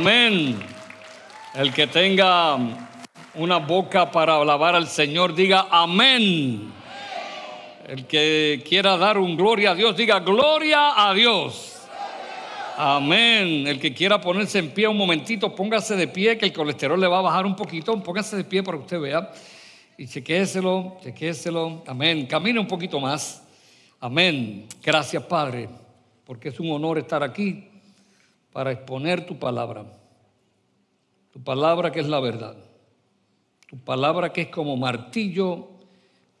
Amén. El que tenga una boca para alabar al Señor, diga amén. El que quiera dar un gloria a Dios, diga gloria a Dios. Amén. El que quiera ponerse en pie un momentito, póngase de pie, que el colesterol le va a bajar un poquito. Póngase de pie para que usted vea. Y chequéselo, chequéselo. Amén. Camine un poquito más. Amén. Gracias, Padre, porque es un honor estar aquí para exponer tu palabra. Tu palabra que es la verdad. Tu palabra que es como martillo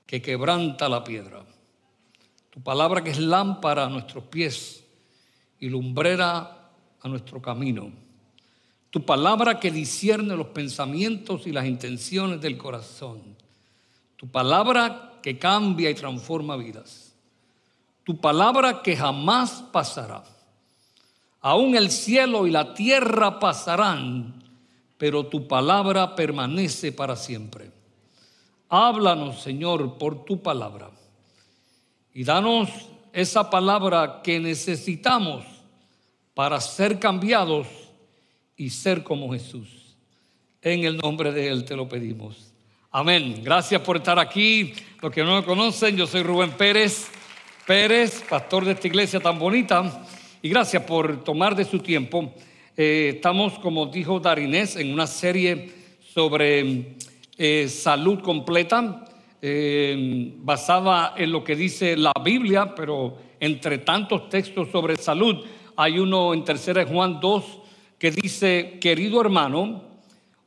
que quebranta la piedra. Tu palabra que es lámpara a nuestros pies y lumbrera a nuestro camino. Tu palabra que discierne los pensamientos y las intenciones del corazón. Tu palabra que cambia y transforma vidas. Tu palabra que jamás pasará. Aún el cielo y la tierra pasarán, pero tu palabra permanece para siempre. Háblanos, Señor, por tu palabra. Y danos esa palabra que necesitamos para ser cambiados y ser como Jesús. En el nombre de Él te lo pedimos. Amén. Gracias por estar aquí. Los que no me conocen, yo soy Rubén Pérez. Pérez, pastor de esta iglesia tan bonita. Y gracias por tomar de su tiempo. Eh, estamos, como dijo Darinés, en una serie sobre eh, salud completa. Eh, basada en lo que dice la Biblia, pero entre tantos textos sobre salud, hay uno en tercera Juan 2 que dice, querido hermano,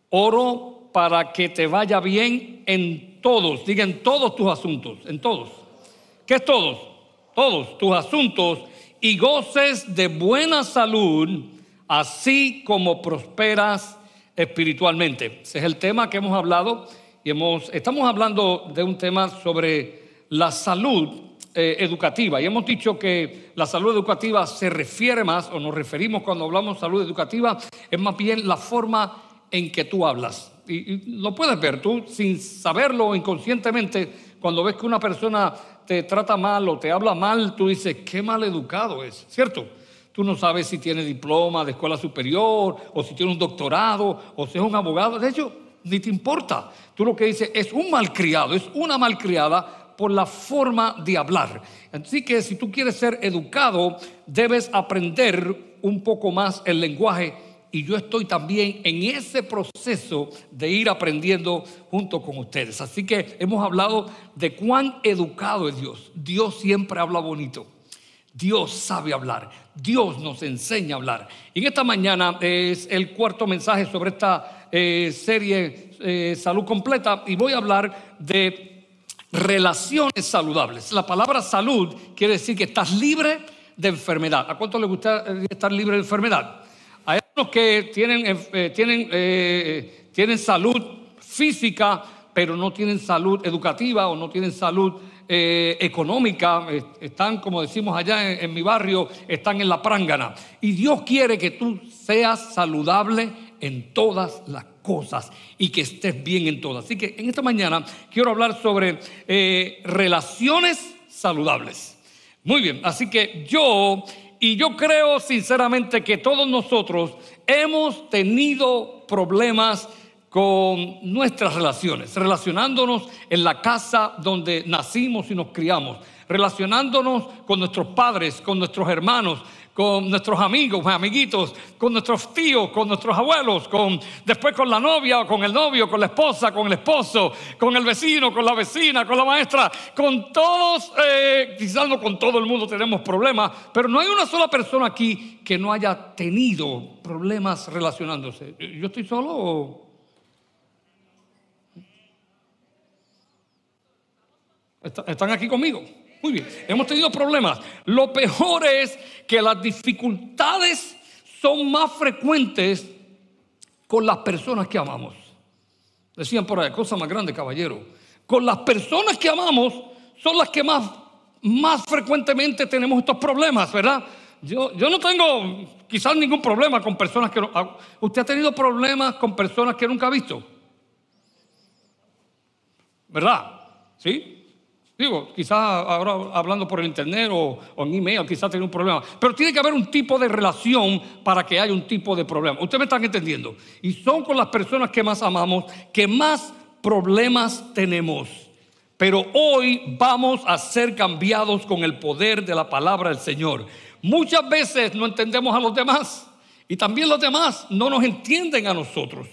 oro para que te vaya bien en todos, diga en todos tus asuntos, en todos. ¿Qué es todos? Todos tus asuntos y goces de buena salud, así como prosperas espiritualmente. Ese es el tema que hemos hablado y hemos, estamos hablando de un tema sobre la salud eh, educativa y hemos dicho que la salud educativa se refiere más o nos referimos cuando hablamos salud educativa es más bien la forma en que tú hablas. Y, y lo puedes ver tú sin saberlo inconscientemente cuando ves que una persona te trata mal o te habla mal, tú dices, qué mal educado es, ¿cierto? Tú no sabes si tiene diploma de escuela superior o si tiene un doctorado o si es un abogado. De hecho, ni te importa. Tú lo que dices es un malcriado, es una malcriada por la forma de hablar. Así que si tú quieres ser educado, debes aprender un poco más el lenguaje y yo estoy también en ese proceso de ir aprendiendo junto con ustedes. Así que hemos hablado de cuán educado es Dios. Dios siempre habla bonito. Dios sabe hablar, Dios nos enseña a hablar. Y en esta mañana es el cuarto mensaje sobre esta eh, serie eh, Salud Completa y voy a hablar de relaciones saludables. La palabra salud quiere decir que estás libre de enfermedad. ¿A cuánto le gusta estar libre de enfermedad? Hay algunos que tienen, eh, tienen, tienen salud física, pero no tienen salud educativa o no tienen salud económica, están, como decimos allá en, en, mi barrio, están en la prángana. Y Dios quiere que tú seas saludable en todas las cosas y que estés bien en todas. Así que en esta mañana quiero hablar sobre eh, relaciones saludables. Muy bien, así que yo, y yo creo sinceramente que todos nosotros hemos tenido problemas con nuestras relaciones, relacionándonos en la casa donde nacimos y nos criamos, relacionándonos con nuestros padres, con nuestros hermanos, con nuestros amigos, amiguitos, con nuestros tíos, con nuestros abuelos, con, después con la novia, con el novio, con la esposa, con el esposo, con el vecino, con la vecina, con la maestra, con todos, eh, quizás no con todo el mundo tenemos problemas, pero no hay una sola persona aquí que no haya tenido problemas relacionándose. ¿Yo estoy solo o... ¿Están aquí conmigo? Muy bien, hemos tenido problemas. Lo peor es que las dificultades son más frecuentes con las personas que amamos. Decían por ahí, cosa más grande, caballero. Con las personas que amamos son las que más, más frecuentemente tenemos estos problemas, ¿verdad? Yo, yo no tengo quizás ningún problema con personas que no... Ah, ¿Usted ha tenido problemas con personas que nunca ha visto? ¿Verdad? ¿Sí? Digo, quizás ahora hablando por el internet o, en email, quizás tiene un problema. Pero tiene que haber un tipo de relación para que haya un tipo de problema. Ustedes me están entendiendo. Y son con las personas que más amamos que más problemas tenemos. Pero hoy vamos a ser cambiados con el poder de la palabra del Señor. Muchas veces no entendemos a los demás y también los demás no nos entienden a nosotros.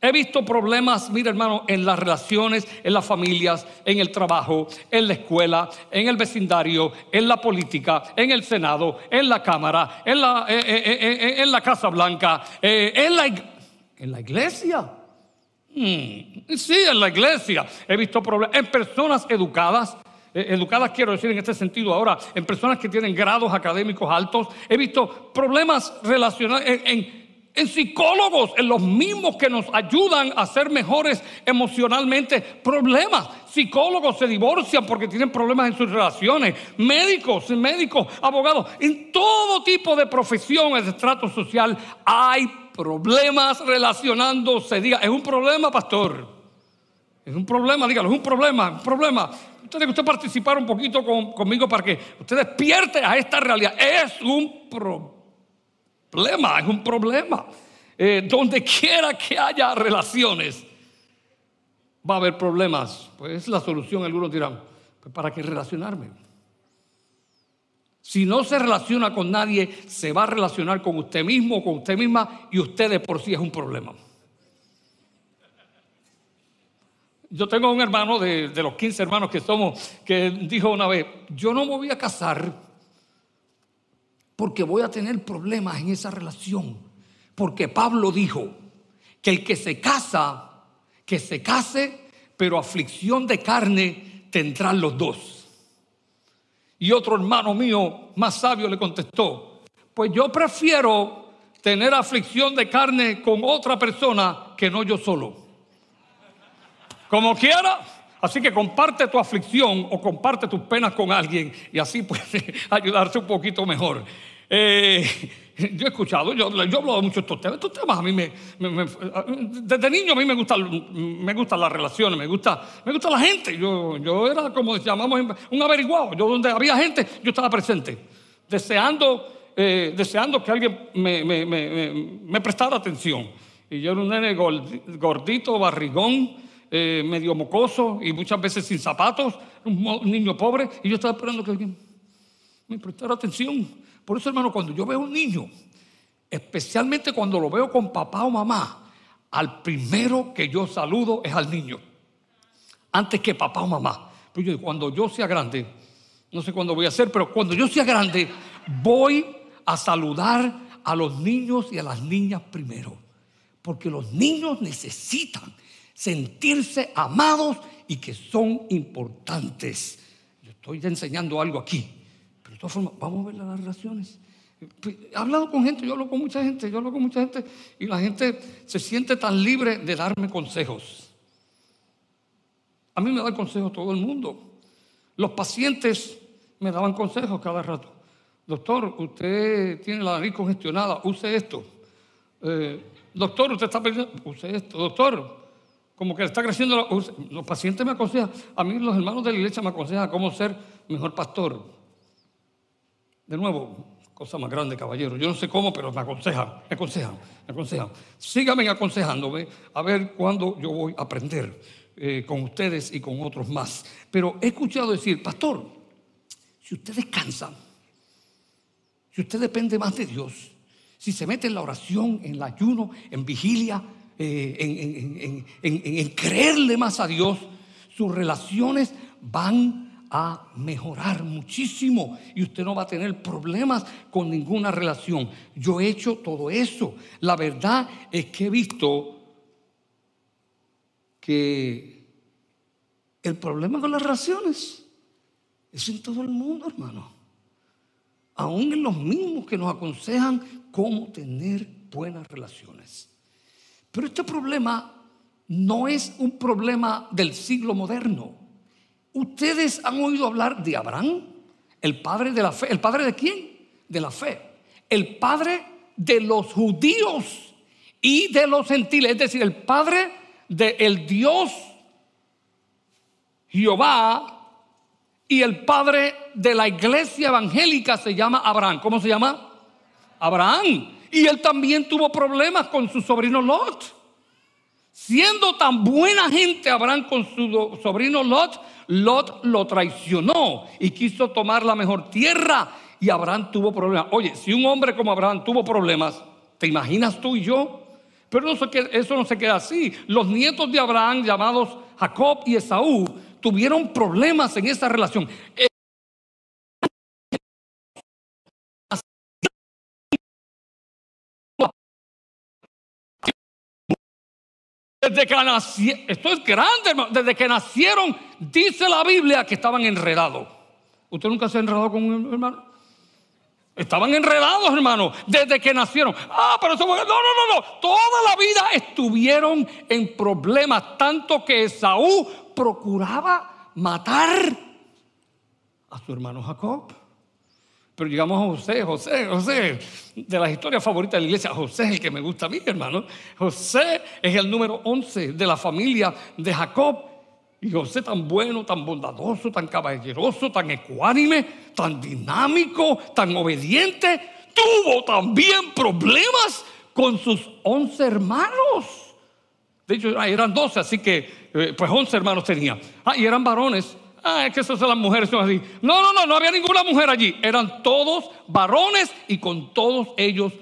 He visto problemas, mira hermano, en las relaciones, en las familias, en el trabajo, en la escuela, en el vecindario, en la política, en el Senado, en la Cámara, en la, eh, eh, eh, Casa Blanca, en, la, en la iglesia. Hmm, sí, en la iglesia. He visto problemas en personas educadas. Educadas quiero decir en este sentido ahora, en personas que tienen grados académicos altos. He visto problemas relacionados en en psicólogos, en los mismos que nos ayudan a ser mejores emocionalmente. Problemas. Psicólogos se divorcian porque tienen problemas en sus relaciones. Médicos, médicos, abogados. En todo tipo de profesiones de estrato social hay problemas relacionándose. Diga, es un problema, pastor. Es un problema, dígalo, es un problema, un problema. Usted que usted participar un poquito conmigo para que usted despierte a esta realidad. Es un problema es un problema. Eh, donde quiera que haya relaciones, va a haber problemas. Pues es la solución. Algunos dirán, pues ¿para qué relacionarme? Si no se relaciona con nadie, se va a relacionar con usted mismo, con usted misma, y usted de por sí es un problema. Yo tengo un hermano de los 15 hermanos que somos, que dijo una vez, yo no me voy a casar porque voy a tener problemas en esa relación. Porque Pablo dijo que el que se casa, que se case, pero aflicción de carne tendrán los dos. Y otro hermano mío, más sabio, le contestó, pues yo prefiero tener aflicción de carne con otra persona que no yo solo. Como quiera, Así que comparte tu aflicción o comparte tus penas con alguien y así puede ayudarse un poquito mejor. Eh, yo he escuchado, yo, yo he hablado de muchos estos temas. Estos temas a mí desde niño a mí me gustan, me gustan las relaciones, me gusta, me gusta la gente. Yo, yo era como llamamos un averiguado. Yo donde había gente, yo estaba presente, deseando, eh, deseando que alguien me, prestara atención. Y yo era un nene gordito, barrigón, eh, medio mocoso y muchas veces sin zapatos, un niño pobre, y yo estaba esperando que alguien me prestara atención. Por eso, hermano, cuando yo veo un niño, especialmente cuando lo veo con papá o mamá, al primero que yo saludo es al niño, antes que papá o mamá. Pero yo, cuando yo sea grande, no sé cuándo voy a hacer, pero cuando yo sea grande, voy a saludar a los niños y a las niñas primero. Porque los niños necesitan sentirse amados y que son importantes. Yo estoy enseñando algo aquí, pero de todas formas, vamos a ver las relaciones. He hablado con gente, yo hablo con mucha gente, yo hablo con mucha gente y la gente se siente tan libre de darme consejos. A mí me da consejos todo el mundo. Los pacientes me daban consejos cada rato. Doctor, usted tiene la nariz congestionada, use esto. Eh, doctor, usted está perdiendo, use esto. Doctor, como que está creciendo. Los pacientes me aconsejan, a mí los hermanos de la iglesia me aconsejan cómo ser mejor pastor. De nuevo, cosa más grande, caballero. Yo no sé cómo, pero me aconsejan, me aconsejan, me aconsejan. Síganme aconsejándome a ver cuándo yo voy a aprender eh, con ustedes y con otros más. Pero he escuchado decir, pastor, si usted descansa, si usted depende más de Dios, si se mete en la oración, en el ayuno, en vigilia, eh, en, creerle más a Dios, sus relaciones van a mejorar muchísimo y usted no va a tener problemas con ninguna relación. Yo he hecho todo eso. La verdad es que he visto que el problema con las relaciones es en todo el mundo, hermano. Aún en los mismos que nos aconsejan cómo tener buenas relaciones. Pero este problema no es un problema del siglo moderno. Ustedes han oído hablar de Abraham, el padre de la fe. ¿El padre de quién? De la fe. El padre de los judíos y de los gentiles. Es decir, el padre del Dios Jehová Y el padre de la iglesia evangélica se llama Abraham. ¿Cómo se llama? Abraham. Y él también tuvo problemas con su sobrino Lot. Siendo tan buena gente Abraham con su sobrino Lot, Lot lo traicionó y quiso tomar la mejor tierra y Abraham tuvo problemas. Oye, si un hombre como Abraham tuvo problemas, ¿te imaginas tú y yo? Pero eso no se queda así. Los nietos de Abraham, llamados Jacob y Esaú, tuvieron problemas en esa relación. Desde que nacieron, esto es grande, hermano. Desde que nacieron, dice la Biblia que estaban enredados. ¿Usted nunca se ha enredado con un hermano? Estaban enredados, hermano, desde que nacieron. Ah, pero eso No, no, no, no. Toda la vida estuvieron en problemas, tanto que Esaú procuraba matar a su hermano Jacob. Pero llegamos a José, José, José, de las historias favoritas de la iglesia, José es el que me gusta a mí, hermano. José es el número 11 de la familia de Jacob. Y José tan bueno, tan bondadoso, tan caballeroso, tan ecuánime, tan dinámico, tan obediente, tuvo también problemas con sus 11 hermanos. De hecho, eran 12, así que eh, pues 11 hermanos tenía. Ah, y eran varones ah, es que esas son las mujeres son así. No, no, no, no había ninguna mujer allí. Eran todos varones y con todos ellos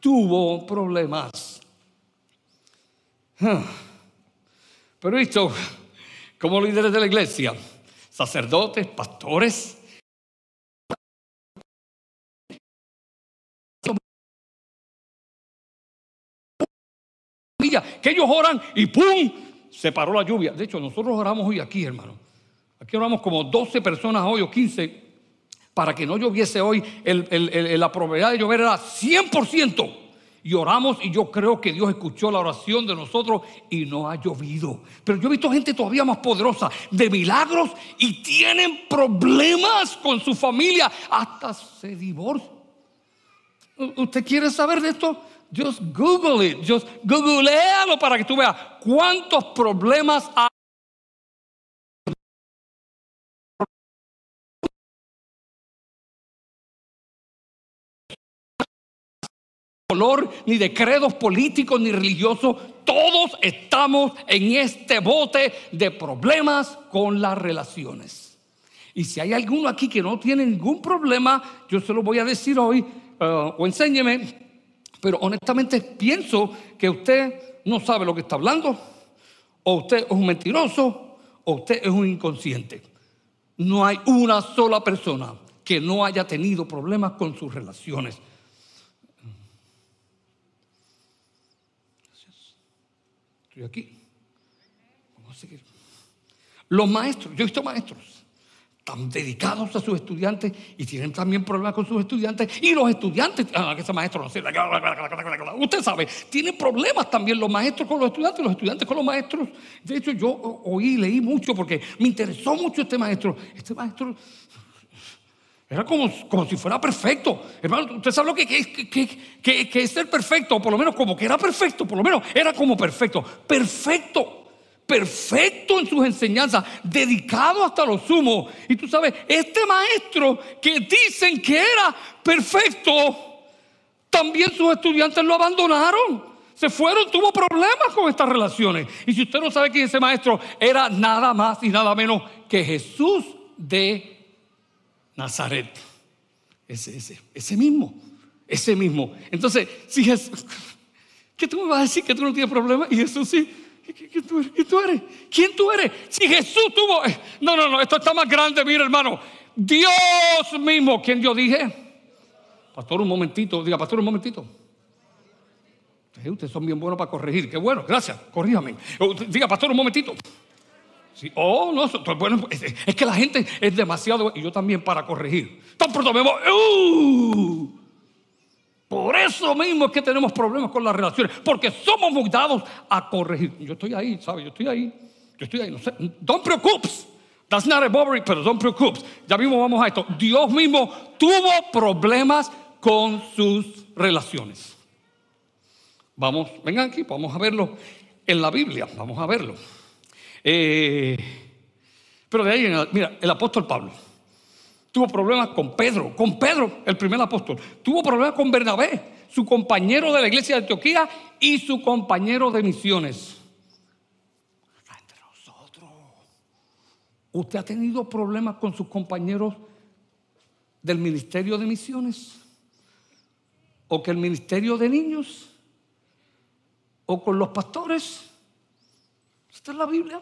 tuvo problemas. Ah. Pero esto, como líderes de la iglesia, sacerdotes, pastores, que ellos oran y ¡pum! se paró la lluvia. De hecho, nosotros oramos hoy aquí, hermano. Aquí oramos como 12 personas hoy o 15 para que no lloviese hoy. la probabilidad de llover era 100%. Y oramos y yo creo que Dios escuchó la oración de nosotros y no ha llovido. Pero yo he visto gente todavía más poderosa de milagros y tienen problemas con su familia. Hasta se divorcian. ¿Usted quiere saber de esto? Just Google it. Just googlealo para que tú veas cuántos problemas hay ni de credos políticos, ni religiosos. Todos estamos en este bote de problemas con las relaciones. Y si hay alguno aquí que no tiene ningún problema, yo se lo voy a decir hoy eh, o enséñeme. Pero honestamente pienso que usted no sabe lo que está hablando, o usted es un mentiroso, o usted es un inconsciente. No hay una sola persona que no haya tenido problemas con sus relaciones. Aquí. Vamos a seguir. Los maestros, yo he visto maestros tan dedicados a sus estudiantes y tienen también problemas con sus estudiantes. Y los estudiantes, ah, que ese maestro no sirve. Usted sabe, tienen problemas también los maestros con los estudiantes, los estudiantes con los maestros. De hecho, yo oí, leí mucho porque me interesó mucho este maestro. Este maestro era como, como si fuera perfecto. Hermano, usted sabe lo que, que, que, es ser perfecto, por lo menos como que era perfecto, por lo menos era como perfecto. Perfecto, perfecto en sus enseñanzas, dedicado hasta lo sumo. Y tú sabes, este maestro que dicen que era perfecto, también sus estudiantes lo abandonaron. Se fueron, tuvo problemas con estas relaciones. Y si usted no sabe quién es ese maestro, era nada más y nada menos que Jesús de Nazaret. Ese, ese, ese mismo, ese mismo. Entonces, si Jesús, ¿qué tú me vas a decir que tú no tienes problema? Y Jesús sí. ¿Quién tú, eres? ¿Quién tú eres? Si Jesús tuvo... Eh, no, no, no, esto está más grande, mira hermano. Dios mismo, ¿quién yo dije? Pastor, un momentito, diga, pastor, un momentito. Ustedes son bien buenos para corregir. Qué bueno, gracias, corríjame. Diga, pastor, un momentito. Oh, no, bueno, es, que la gente es demasiado, y yo también para corregir. Tan pronto uh, por eso mismo es que tenemos problemas con las relaciones, porque somos muy dados a corregir. Yo estoy ahí, ¿sabes? Yo estoy ahí. Yo estoy ahí, no sé. Don't preocupes. That's not a bobbery, pero don't preocupes. Ya mismo vamos a esto. Dios mismo tuvo problemas con sus relaciones. Vamos, vengan aquí, vamos a verlo en la Biblia. Vamos a verlo. Eh, pero de ahí, mira, el apóstol Pablo. Tuvo problemas con Pedro, con Pedro, el primer apóstol. Tuvo problemas con Bernabé, su compañero de la iglesia de Antioquía y su compañero de misiones. Entre nosotros. ¿Usted ha tenido problemas con sus compañeros del ministerio de misiones? ¿O que el ministerio de niños? ¿O con los pastores? ¿Está en la Biblia?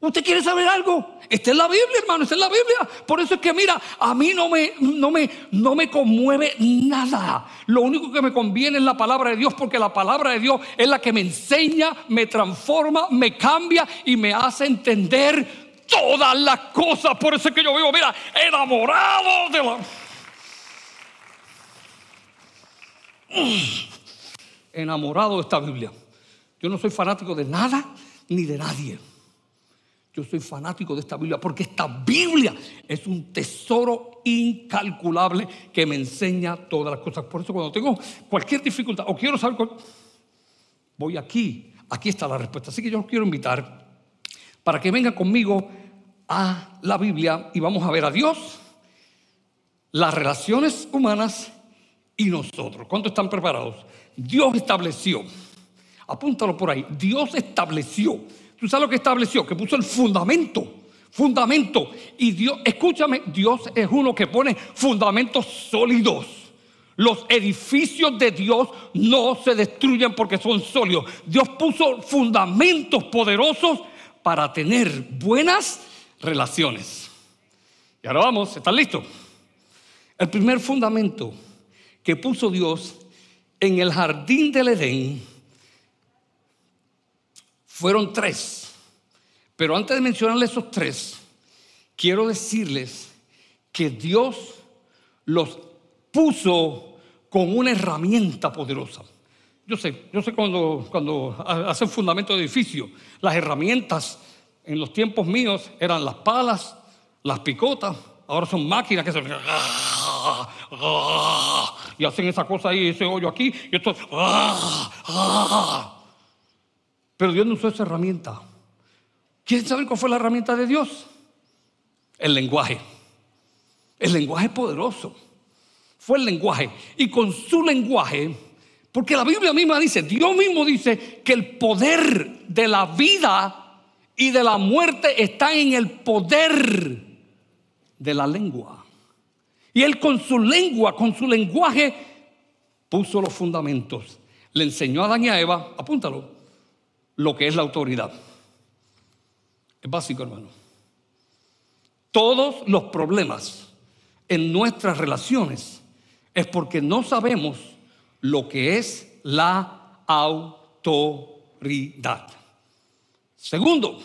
¿Usted quiere saber algo? Está en la Biblia, hermano, está en la Biblia. Por eso es que, mira, a mí no me, no, me, no me conmueve nada. Lo único que me conviene es la palabra de Dios, porque la palabra de Dios es la que me enseña, me transforma, me cambia y me hace entender todas las cosas. Por eso es que yo vivo, mira, enamorado de la... Enamorado de esta Biblia. Yo no soy fanático de nada ni de nadie. Yo soy fanático de esta Biblia porque esta Biblia es un tesoro incalculable que me enseña todas las cosas. Por eso cuando tengo cualquier dificultad o quiero saber, voy aquí. Aquí está la respuesta. Así que yo los quiero invitar para que vengan conmigo a la Biblia y vamos a ver a Dios, las relaciones humanas y nosotros. ¿Cuántos están preparados? Dios estableció, apúntalo por ahí, Dios estableció ¿Tú sabes lo que estableció? Que puso el fundamento. Fundamento. Y Dios, escúchame, Dios es uno que pone fundamentos sólidos. Los edificios de Dios no se destruyen porque son sólidos. Dios puso fundamentos poderosos para tener buenas relaciones. Y ahora vamos, ¿están listos? El primer fundamento que puso Dios en el jardín del Edén fueron tres. Pero antes de mencionarles esos tres, quiero decirles que Dios los puso con una herramienta poderosa. Yo sé, yo sé cuando, cuando hacen fundamento de edificio, las herramientas en los tiempos míos eran las palas, las picotas, ahora son máquinas que se... Y hacen esa cosa ahí, ese hoyo aquí, y esto... Pero Dios no usó esa herramienta. ¿Quieren saber cuál fue la herramienta de Dios? El lenguaje. El lenguaje poderoso. Fue el lenguaje. Y con su lenguaje, porque la Biblia misma dice, Dios mismo dice que el poder de la vida y de la muerte está en el poder de la lengua. Y él con su lengua, con su lenguaje, puso los fundamentos. Le enseñó a Adán y a Eva, apúntalo, lo que es la autoridad. Es básico, hermano. Todos los problemas en nuestras relaciones es porque no sabemos lo que es la autoridad. Segundo,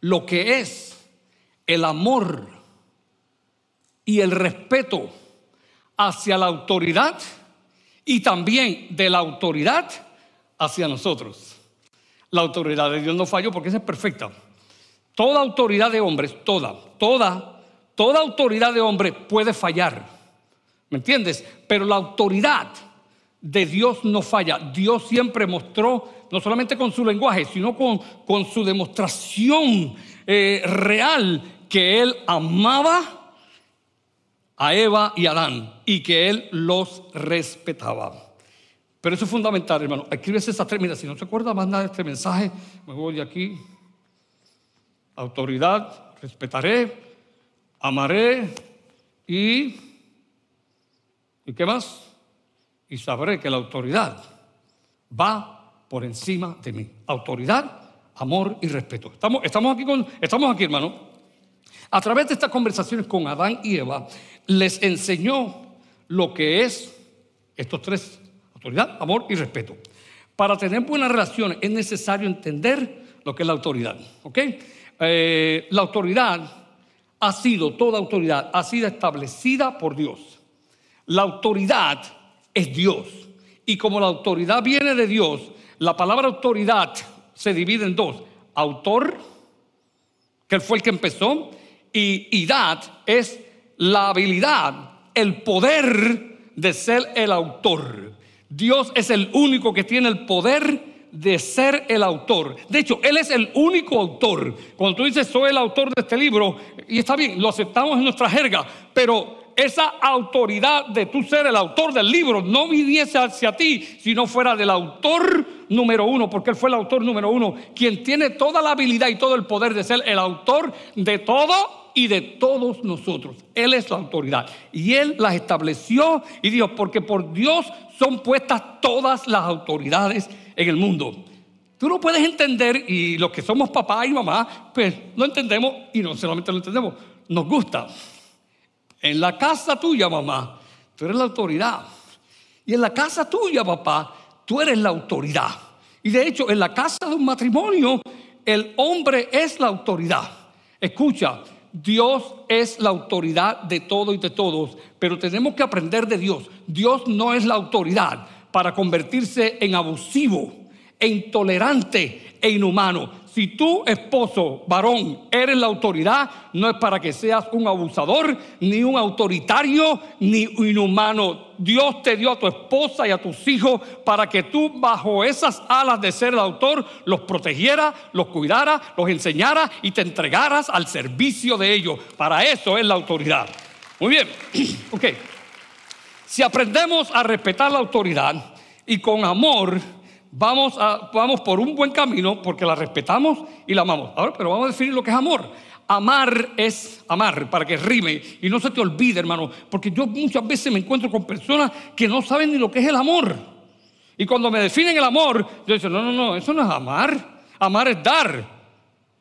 lo que es el amor y el respeto hacia la autoridad y también de la autoridad hacia nosotros. La autoridad de Dios no falló porque esa es perfecta. Toda autoridad de hombres, toda, toda, toda autoridad de hombre puede fallar. ¿Me entiendes? Pero la autoridad de Dios no falla. Dios siempre mostró, no solamente con su lenguaje, sino con, con su demostración eh, real, que Él amaba a Eva y a Adán y que Él los respetaba. Pero eso es fundamental, hermano. Escríbese esa tres. Mira, si no se acuerda más este mensaje, me voy de aquí. Autoridad, respetaré, amaré y. ¿Y qué más? Y sabré que la autoridad va por encima de mí. Autoridad, amor y respeto. Estamos, estamos, aquí, con, estamos aquí, hermano. A través de estas conversaciones con Adán y Eva, les enseñó lo que es estos tres Autoridad, amor y respeto. Para tener buenas relaciones es necesario entender lo que es la autoridad. ¿ok? Eh, la autoridad ha sido, toda autoridad ha sido establecida por Dios. La autoridad es Dios. Y como la autoridad viene de Dios, la palabra autoridad se divide en dos. Autor, que fue el que empezó, y idad es la habilidad, el poder de ser el autor. Dios es el único que tiene el poder de ser el autor. De hecho, Él es el único autor. Cuando tú dices soy el autor de este libro, y está bien, lo aceptamos en nuestra jerga, pero esa autoridad de tú ser el autor del libro no viniese hacia ti si no fuera del autor número uno, porque Él fue el autor número uno, quien tiene toda la habilidad y todo el poder de ser el autor de todo y de todos nosotros. Él es la autoridad. Y Él las estableció y dijo, porque por Dios son puestas todas las autoridades en el mundo. Tú no puedes entender y los que somos papá y mamá, pues lo entendemos y no solamente lo entendemos, nos gusta. En la casa tuya, mamá, tú eres la autoridad. Y en la casa tuya, papá, tú eres la autoridad. Y de hecho, en la casa de un matrimonio, el hombre es la autoridad. Escucha, Dios es la autoridad de todo y de todos, pero tenemos que aprender de Dios. Dios no es la autoridad para convertirse en abusivo, e intolerante e inhumano. Si tú, esposo, varón, eres la autoridad, no es para que seas un abusador, ni un autoritario, ni inhumano. Dios te dio a tu esposa y a tus hijos para que tú, bajo esas alas de ser el autor, los protegiera, los cuidara, los enseñara y te entregaras al servicio de ellos. Para eso es la autoridad. Muy bien, ok. Si aprendemos a respetar la autoridad y con amor, vamos, por un buen camino porque la respetamos y la amamos. Ahora, pero vamos a definir lo que es amor. Amar es amar, para que rime y no se te olvide, hermano, porque yo muchas veces me encuentro con personas que no saben ni lo que es el amor. Y cuando me definen el amor, yo digo, no, no, no, eso no es amar. Amar es dar.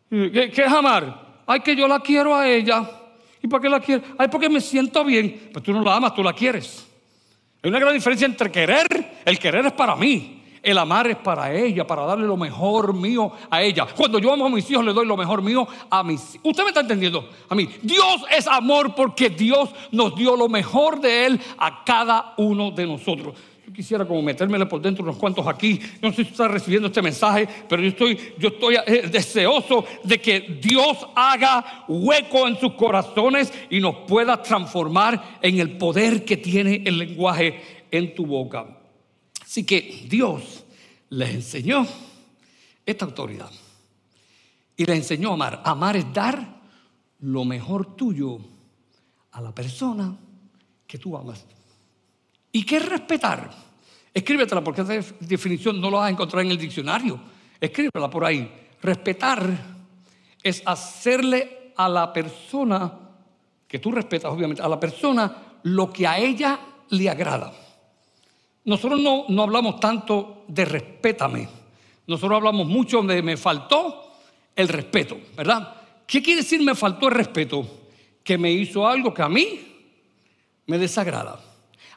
¿Qué, qué es amar? Ay, que yo la quiero a ella. ¿Y para qué la quiero? Ay, porque me siento bien. Pues tú no la amas, tú la quieres. Hay una gran diferencia entre querer, el querer es para mí. El amar es para ella, para darle lo mejor mío a ella. Cuando yo amo a mis hijos, le doy lo mejor mío a mis hijos. Usted me está entendiendo a mí. Dios es amor porque Dios nos dio lo mejor de Él a cada uno de nosotros. Yo quisiera como metérmele por dentro unos cuantos aquí. No sé si está recibiendo este mensaje, pero yo estoy, yo estoy eh, deseoso de que Dios haga hueco en sus corazones y nos pueda transformar en el poder que tiene el lenguaje en tu boca. Así que Dios les enseñó esta autoridad y les enseñó a amar. Amar es dar lo mejor tuyo a la persona que tú amas. ¿Y qué es respetar? Escríbetela porque esa definición no la vas a encontrar en el diccionario. Escríbela por ahí. Respetar es hacerle a la persona que tú respetas, obviamente, a la persona lo que a ella le agrada. Nosotros no, no hablamos tanto de respétame. Nosotros hablamos mucho de me faltó el respeto, ¿verdad? ¿Qué quiere decir me faltó el respeto? Que me hizo algo que a mí me desagrada.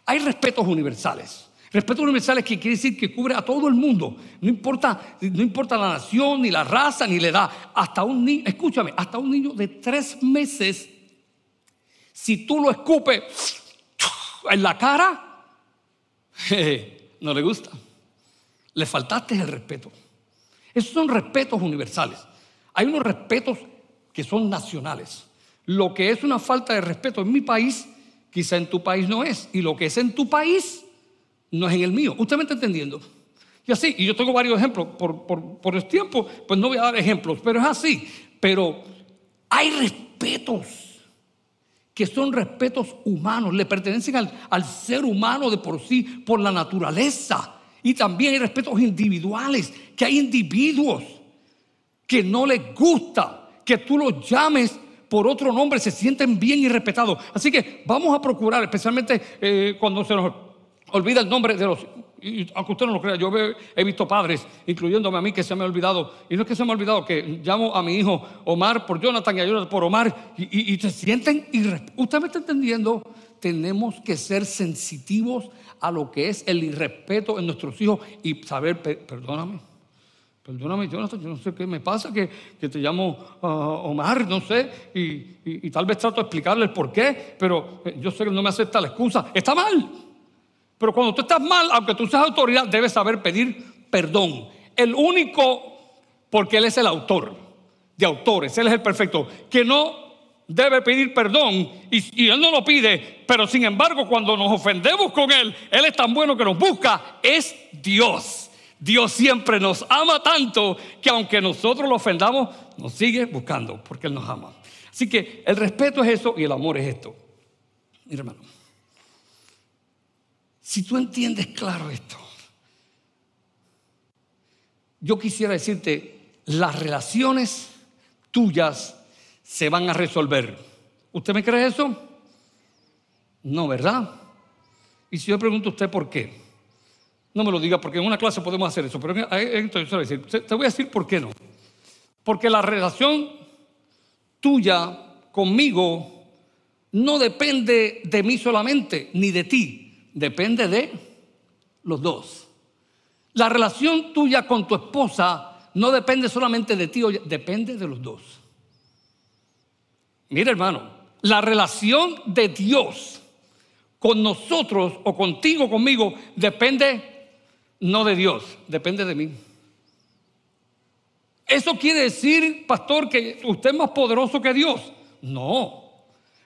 Hay respetos universales. Respetos universales que quiere decir que cubre a todo el mundo. No importa, no importa la nación, ni la raza, ni la edad. Hasta un niño, escúchame, hasta un niño de tres meses, si tú lo escupes en la cara, no le gusta. Le faltaste el respeto. Esos son respetos universales. Hay unos respetos que son nacionales. Lo que es una falta de respeto en mi país, quizá en tu país no es. Y lo que es en tu país, no es en el mío. ¿Usted me está entendiendo? Y así, y yo tengo varios ejemplos. Por, por el tiempo, pues no voy a dar ejemplos, pero es así. Pero hay respetos que son respetos humanos, le pertenecen al, ser humano de por sí, por la naturaleza. Y también hay respetos individuales, que hay individuos que no les gusta que tú los llames por otro nombre, se sienten bien y respetados. Así que vamos a procurar, especialmente eh, cuando se nos olvida el nombre de los y aunque usted no lo crea, yo he visto padres, incluyéndome a mí, que se me ha olvidado. Y no es que se me ha olvidado, que llamo a mi hijo Omar por Jonathan y a Jonathan por Omar. Y, se sienten. Usted me está entendiendo. Tenemos que ser sensitivos a lo que es el irrespeto en nuestros hijos y saber, perdóname, perdóname, Jonathan, yo no sé qué me pasa, que, te llamo ah, Omar, no sé, y, y, tal vez trato de explicarle el por qué, pero eh, yo sé que no me acepta la excusa. Está mal. Pero cuando tú estás mal, aunque tú seas autoridad, debes saber pedir perdón. El único, porque Él es el autor de autores, Él es el perfecto, que no debe pedir perdón y, Él no lo pide, pero sin embargo cuando nos ofendemos con Él, Él es tan bueno que nos busca, es Dios. Dios siempre nos ama tanto que aunque nosotros lo ofendamos, nos sigue buscando porque Él nos ama. Así que el respeto es eso y el amor es esto. Mira, hermano, si tú entiendes claro esto, yo quisiera decirte, las relaciones tuyas se van a resolver. ¿Usted me cree eso? No, ¿verdad? Y si yo pregunto a usted por qué, no me lo diga porque en una clase podemos hacer eso, pero entonces te voy a decir por qué no. Porque la relación tuya conmigo no depende de mí solamente, ni de ti, depende de los dos. La relación tuya con tu esposa no depende solamente de ti, depende de los dos. Mira hermano, la relación de Dios con nosotros o contigo, conmigo, depende no de Dios, depende de mí. ¿Eso quiere decir, pastor, que usted es más poderoso que Dios? No.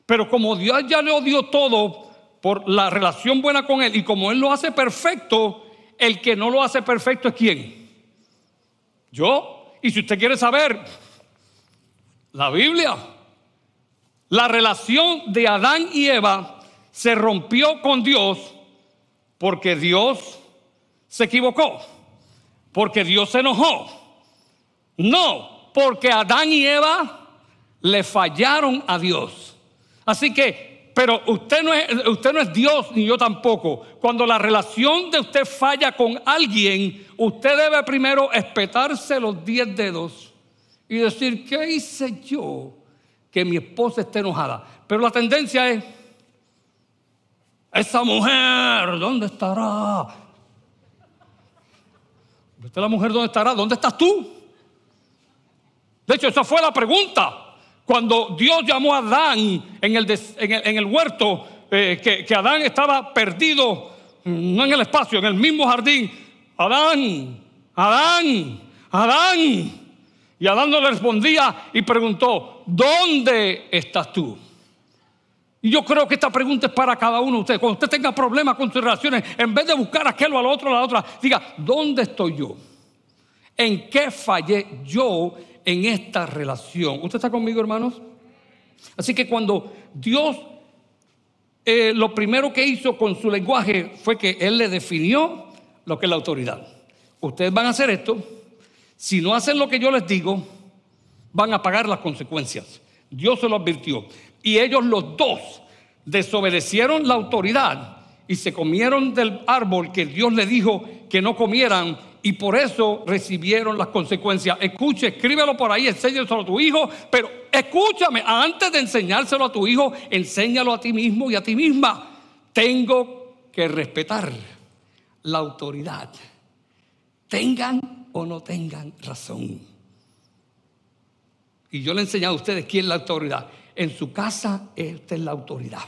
Pero como Dios ya le dio todo por la relación buena con Él y como Él lo hace perfecto, el que no lo hace perfecto es quién? Yo. Y si usted quiere saber, la Biblia, la relación de Adán y Eva se rompió con Dios porque Dios se equivocó, porque Dios se enojó. No, porque Adán y Eva le fallaron a Dios. Así que, pero usted no es, usted no es Dios ni yo tampoco. Cuando la relación de usted falla con alguien, usted debe primero espetarse los diez dedos y decir, ¿qué hice yo que mi esposa esté enojada? Pero la tendencia es, esa mujer, ¿dónde estará? ¿Esta la mujer dónde estará? ¿Dónde estás tú? De hecho, esa fue la pregunta. Cuando Dios llamó a Adán en el, huerto, eh, que, Adán estaba perdido, no en el espacio, en el mismo jardín. Adán, Adán, Adán. Y Adán no le respondía y preguntó, ¿dónde estás tú? Y yo creo que esta pregunta es para cada uno de ustedes. Cuando usted tenga problemas con sus relaciones, en vez de buscar aquel o al otro o a la otra, diga, ¿dónde estoy yo? ¿En qué fallé yo en esta relación? ¿Usted está conmigo, hermanos? Así que cuando Dios eh, lo primero que hizo con su lenguaje fue que Él le definió lo que es la autoridad. Ustedes van a hacer esto. Si no hacen lo que yo les digo, van a pagar las consecuencias. Dios se lo advirtió. Y ellos los dos desobedecieron la autoridad y se comieron del árbol que Dios le dijo que no comieran y por eso recibieron las consecuencias. Escuche, escríbelo por ahí, enséñalo a tu hijo, pero escúchame, antes de enseñárselo a tu hijo, enséñalo a ti mismo y a ti misma. Tengo que respetar la autoridad, tengan o no tengan razón. Y yo le he enseñado a ustedes quién es la autoridad. En su casa, esta es la autoridad.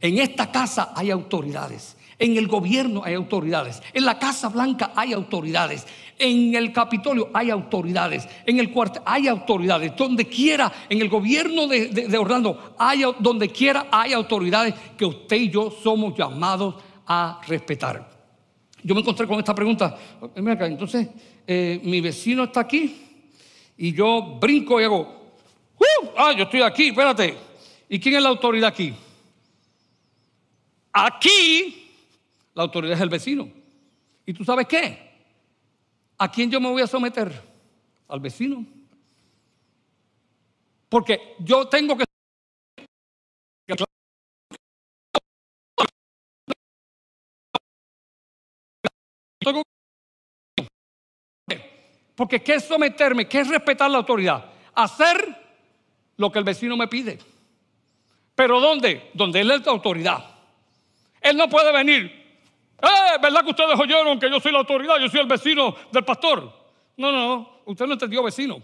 En esta casa hay autoridades. En el gobierno hay autoridades. En la Casa Blanca hay autoridades. En el Capitolio hay autoridades. En el cuartel hay autoridades. Donde quiera, en el gobierno de, Orlando, hay, donde quiera hay autoridades que usted y yo somos llamados a respetar. Yo me encontré con esta pregunta. Entonces, eh, mi vecino está aquí y yo brinco y hago, ¡Uh! ah, yo estoy aquí, espérate. ¿Y quién es la autoridad aquí? Aquí la autoridad es el vecino. ¿Y tú sabes qué? ¿A quién yo me voy a someter? Al vecino. Porque yo tengo que... Porque ¿qué es someterme? ¿Qué es respetar la autoridad? Hacer lo que el vecino me pide. Pero ¿dónde? Donde él es la autoridad. Él no puede venir. ¡Eh! ¿Verdad que ustedes oyeron que yo soy la autoridad? Yo soy el vecino del pastor. No, no, no. Usted no entendió vecino.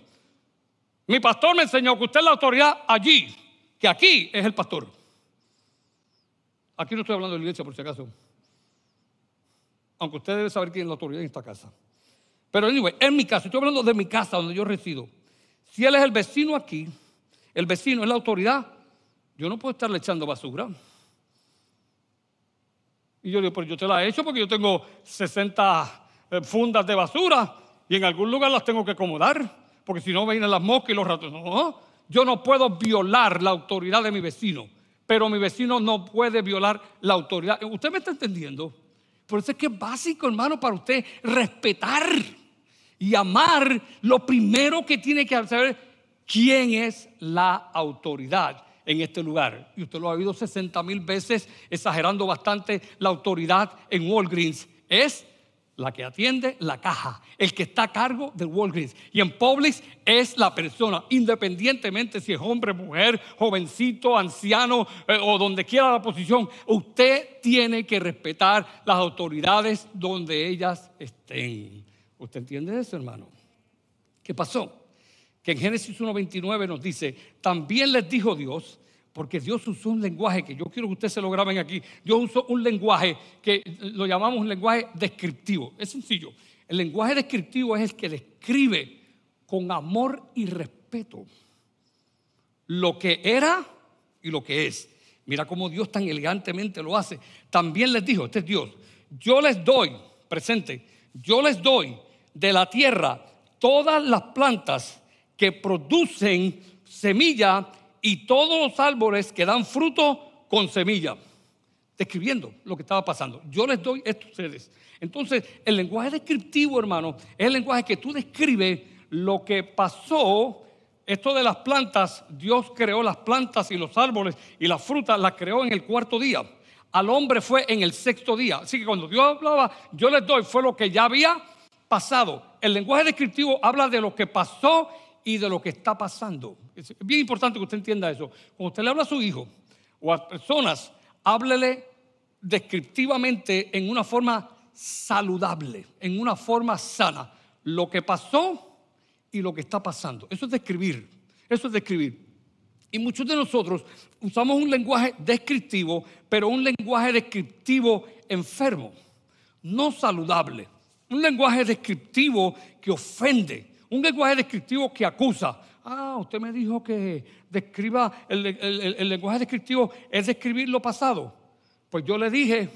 Mi pastor me enseñó que usted es la autoridad allí, que aquí es el pastor. Aquí no estoy hablando de la iglesia por si acaso. Aunque usted debe saber quién es la autoridad en esta casa. Pero anyway, en mi casa, estoy hablando de mi casa donde yo resido. Si él es el vecino aquí, el vecino es la autoridad, yo no puedo estarle echando basura. Y yo digo, pero yo te la he hecho porque yo tengo 60 eh, fundas de basura y en algún lugar las tengo que acomodar, porque si no vienen las moscas y los ratones. No, yo no puedo violar la autoridad de mi vecino, pero mi vecino no puede violar la autoridad. ¿Usted me está entendiendo? Por eso es que es básico, hermano, para usted respetar y amar. Lo primero que tiene que saber quién es la autoridad en este lugar. Y usted lo ha oído 60 mil veces, exagerando bastante, la autoridad en Walgreens es la que atiende la caja, el que está a cargo del Walgreens. Y en Publix es la persona, independientemente si es hombre, mujer, jovencito, anciano eh, o donde quiera la posición, usted tiene que respetar las autoridades donde ellas estén. ¿Usted entiende eso, hermano? ¿Qué pasó? Que en Génesis 1.29 nos dice, también les dijo Dios, porque Dios usó un lenguaje que yo quiero que ustedes se lo graben aquí. Dios usó un lenguaje que lo llamamos un lenguaje descriptivo. Es sencillo. El lenguaje descriptivo es el que describe con amor y respeto lo que era y lo que es. Mira cómo Dios tan elegantemente lo hace. También les dijo, este es Dios, yo les doy, presente, yo les doy de la tierra todas las plantas que producen semilla y todos los árboles que dan fruto con semilla. Describiendo lo que estaba pasando. Yo les doy esto a ustedes. Entonces, el lenguaje descriptivo, hermano, es el lenguaje que tú describes lo que pasó. Esto de las plantas, Dios creó las plantas y los árboles y las frutas, las creó en el cuarto día. Al hombre fue en el sexto día. Así que cuando Dios hablaba, yo les doy, fue lo que ya había pasado. El lenguaje descriptivo habla de lo que pasó y de lo que está pasando. Es bien importante que usted entienda eso. Cuando usted le habla a su hijo o a personas, háblele descriptivamente en una forma saludable, en una forma sana, lo que pasó y lo que está pasando. Eso es describir, eso es describir. Y muchos de nosotros usamos un lenguaje descriptivo, pero un lenguaje descriptivo enfermo, no saludable. Un lenguaje descriptivo que ofende, un lenguaje descriptivo que acusa. Ah, usted me dijo que describa, el, el lenguaje descriptivo es describir lo pasado. Pues yo le dije,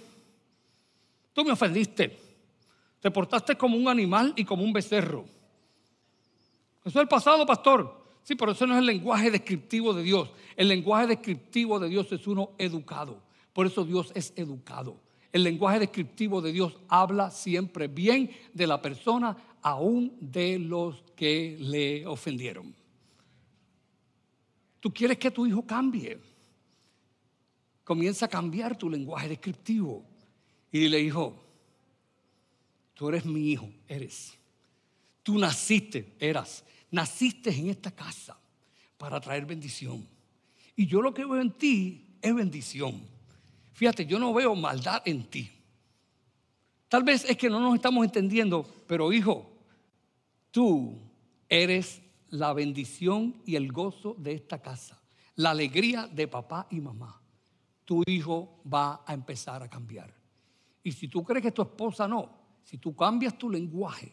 tú me ofendiste. Te portaste como un animal y como un becerro. Eso es el pasado, pastor. Sí, pero eso no es el lenguaje descriptivo de Dios. El lenguaje descriptivo de Dios es uno educado. Por eso Dios es educado. El lenguaje descriptivo de Dios habla siempre bien de la persona, aún de los que le ofendieron. Tú quieres que tu hijo cambie. Comienza a cambiar tu lenguaje descriptivo. Y dile, hijo, tú eres mi hijo, eres. Tú naciste, eras. Naciste en esta casa para traer bendición. Y yo lo que veo en ti es bendición. Fíjate, yo no veo maldad en ti. Tal vez es que no nos estamos entendiendo, pero hijo, tú eres la bendición y el gozo de esta casa, la alegría de papá y mamá. Tu hijo va a empezar a cambiar. Y si tú crees que tu esposa no, si tú cambias tu lenguaje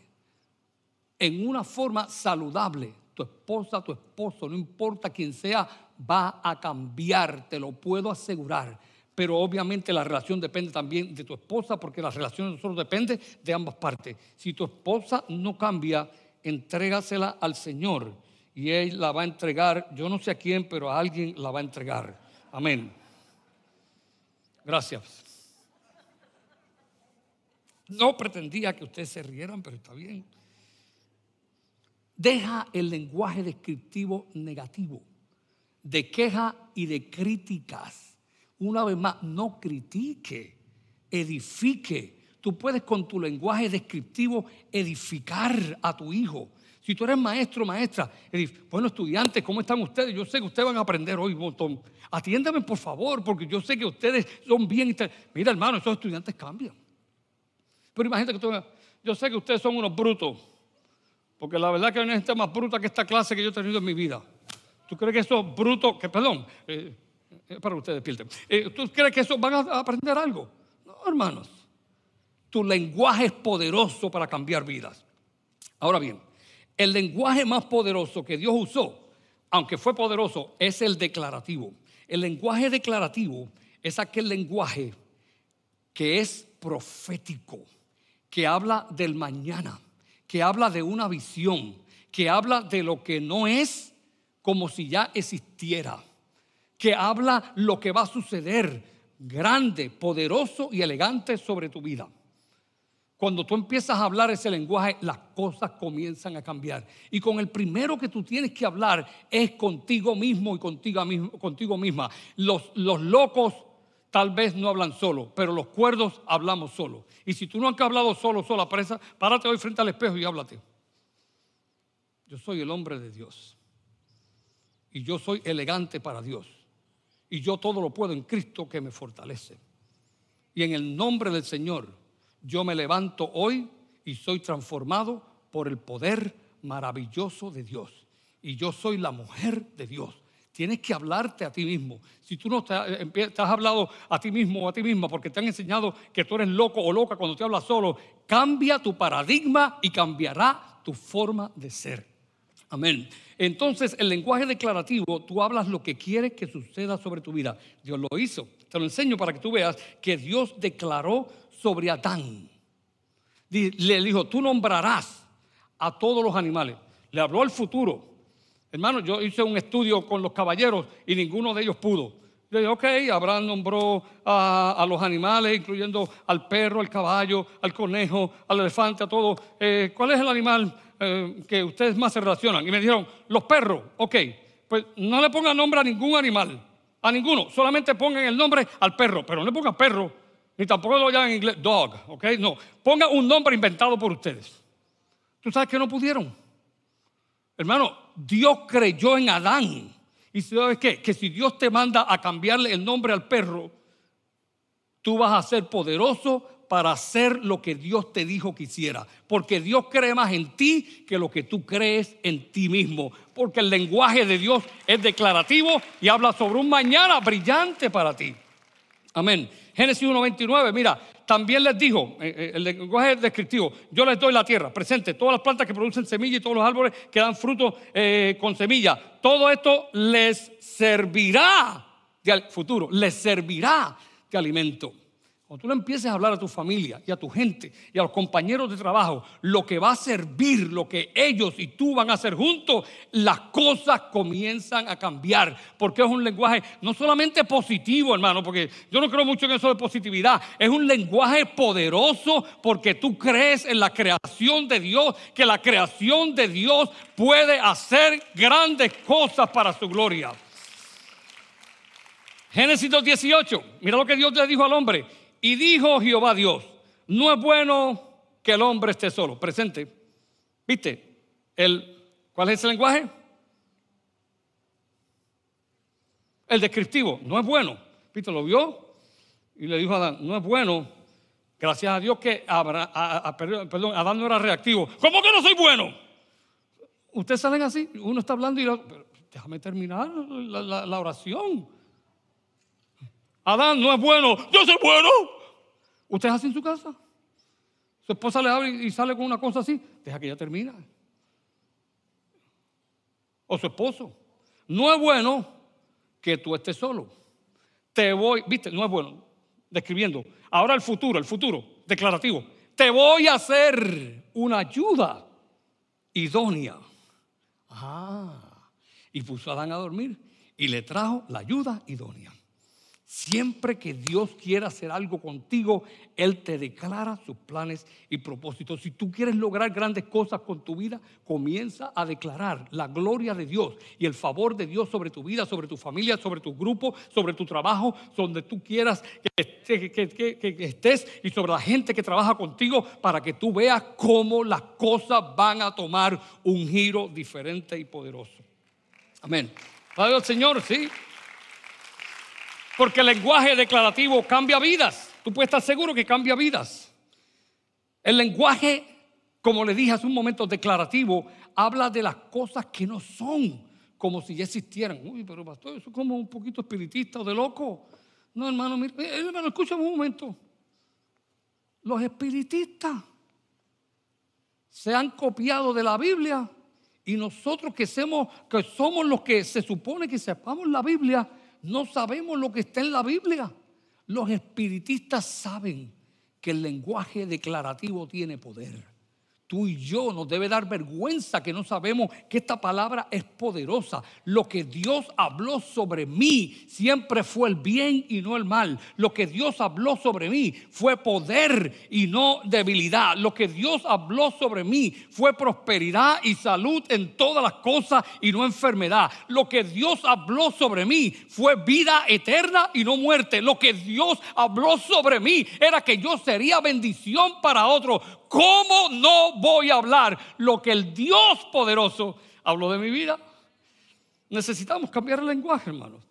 en una forma saludable, tu esposa, tu esposo, no importa quién sea, va a cambiar, te lo puedo asegurar. Pero obviamente la relación depende también de tu esposa, porque la relación de nosotros depende de ambas partes. Si tu esposa no cambia, entrégasela al Señor y Él la va a entregar, yo no sé a quién, pero a alguien la va a entregar. Amén. Gracias. No pretendía que ustedes se rieran, pero está bien. Deja el lenguaje descriptivo negativo, de queja y de críticas. Una vez más, no critique, edifique Tú puedes con tu lenguaje descriptivo edificar a tu hijo. Si tú eres maestro, maestra, bueno, estudiantes, ¿cómo están ustedes? Yo sé que ustedes van a aprender hoy un montón. Atiéndame, por favor, porque yo sé que ustedes son bien. Mira, hermano, esos estudiantes cambian. Pero imagínate que tú, yo sé que ustedes son unos brutos, porque la verdad que no hay gente más bruta que esta clase que yo he tenido en mi vida. ¿Tú crees que esos brutos, que perdón, eh, para ustedes, eh, ¿tú crees que esos van a aprender algo? No, hermanos. Tu lenguaje es poderoso para cambiar vidas. Ahora bien, el lenguaje más poderoso que Dios usó, aunque fue poderoso, es el declarativo. El lenguaje declarativo es aquel lenguaje que es profético, que habla del mañana, que habla de una visión, que habla de lo que no es como si ya existiera, que habla lo que va a suceder grande, poderoso y elegante sobre tu vida. Cuando tú empiezas a hablar ese lenguaje, las cosas comienzan a cambiar. Y con el primero que tú tienes que hablar es contigo mismo y contigo, contigo misma. Los, los locos tal vez no hablan solo, pero los cuerdos hablamos solo. Y si tú no has hablado solo, sola, presa, párate hoy frente al espejo y háblate. Yo soy el hombre de Dios. Y yo soy elegante para Dios. Y yo todo lo puedo en Cristo que me fortalece. Y en el nombre del Señor yo me levanto hoy y soy transformado por el poder maravilloso de Dios. Y yo soy la mujer de Dios. Tienes que hablarte a ti mismo. Si tú no te, has hablado a ti mismo o a ti misma porque te han enseñado que tú eres loco o loca cuando te hablas solo, cambia tu paradigma y cambiará tu forma de ser. Amén. Entonces, el lenguaje declarativo, tú hablas lo que quieres que suceda sobre tu vida. Dios lo hizo. Te lo enseño para que tú veas que Dios declaró sobre Adán. Le dijo, tú nombrarás a todos los animales. Le habló al futuro. Hermano, yo hice un estudio con los caballeros y ninguno de ellos pudo. Dije, ok, Abraham nombró a, los animales, incluyendo al perro, al caballo, al conejo, al elefante, a todo. Eh, ¿Cuál es el animal eh, que ustedes más se relacionan? Y me dijeron, los perros. Ok, pues no le pongan nombre a ningún animal, a ninguno. Solamente pongan el nombre al perro, pero no le pongan perro ni tampoco lo llaman en inglés dog, ¿ok? No, ponga un nombre inventado por ustedes. ¿Tú sabes que no pudieron? Hermano, Dios creyó en Adán. Y sabes qué? Que si Dios te manda a cambiarle el nombre al perro, tú vas a ser poderoso para hacer lo que Dios te dijo que hiciera. Porque Dios cree más en ti que lo que tú crees en ti mismo. Porque el lenguaje de Dios es declarativo y habla sobre un mañana brillante para ti. Amén. Génesis 1.29, mira, también les dijo, eh, eh, el lenguaje descriptivo, yo les doy la tierra, presente, todas las plantas que producen semilla y todos los árboles que dan fruto eh, con semilla, todo esto les servirá de futuro, les servirá de alimento. Cuando tú le empieces a hablar a tu familia y a tu gente y a los compañeros de trabajo, lo que va a servir, lo que ellos y tú van a hacer juntos, las cosas comienzan a cambiar. Porque es un lenguaje no solamente positivo, hermano, porque yo no creo mucho en eso de positividad. Es un lenguaje poderoso porque tú crees en la creación de Dios, que la creación de Dios puede hacer grandes cosas para su gloria. Génesis 2.18, mira lo que Dios le dijo al hombre y dijo Jehová Dios, no es bueno que el hombre esté solo. Presente. ¿Viste? El, ¿Cuál es ese lenguaje? El descriptivo. No es bueno. ¿Viste? Lo vio y le dijo a Adán, no es bueno. Gracias a Dios que perdón, Adán no era reactivo. ¿Cómo que no soy bueno? Ustedes salen así, uno está hablando y déjame terminar la oración. Adán no es bueno, yo soy bueno. ¿Usted es así en su casa? Su esposa le abre y sale con una cosa así, deja que ella termine. O su esposo. No es bueno que tú estés solo. Te voy, viste, no es bueno. Describiendo. Ahora el futuro, el futuro, declarativo. Te voy a hacer una ayuda idónea. Ah, y puso a Adán a dormir y le trajo la ayuda idónea. Siempre que Dios quiera hacer algo contigo, Él te declara sus planes y propósitos. Si tú quieres lograr grandes cosas con tu vida, comienza a declarar la gloria de Dios y el favor de Dios sobre tu vida, sobre tu familia, sobre tu grupo, sobre tu trabajo, donde tú quieras que, estés y sobre la gente que trabaja contigo para que tú veas cómo las cosas van a tomar un giro diferente y poderoso. Amén. Padre Señor, sí. Porque el lenguaje declarativo cambia vidas. Tú puedes estar seguro que cambia vidas. El lenguaje, como le dije hace un momento, declarativo, habla de las cosas que no son como si ya existieran. Uy, pero pastor, eso es como un poquito espiritista o de loco. No, hermano, mira, eh, hermano, escúchame un momento. Los espiritistas se han copiado de la Biblia y nosotros que somos, que somos los que se supone que sepamos la Biblia, no sabemos lo que está en la Biblia. Los espiritistas saben que el lenguaje declarativo tiene poder tú y yo nos debe dar vergüenza que no sabemos que esta palabra es poderosa. Lo que Dios habló sobre mí siempre fue el bien y no el mal. Lo que Dios habló sobre mí fue poder y no debilidad. Lo que Dios habló sobre mí fue prosperidad y salud en todas las cosas y no enfermedad. Lo que Dios habló sobre mí fue vida eterna y no muerte. Lo que Dios habló sobre mí era que yo sería bendición para otros ¿Cómo no voy a hablar lo que el Dios poderoso habló de mi vida? Necesitamos cambiar el lenguaje, hermanos.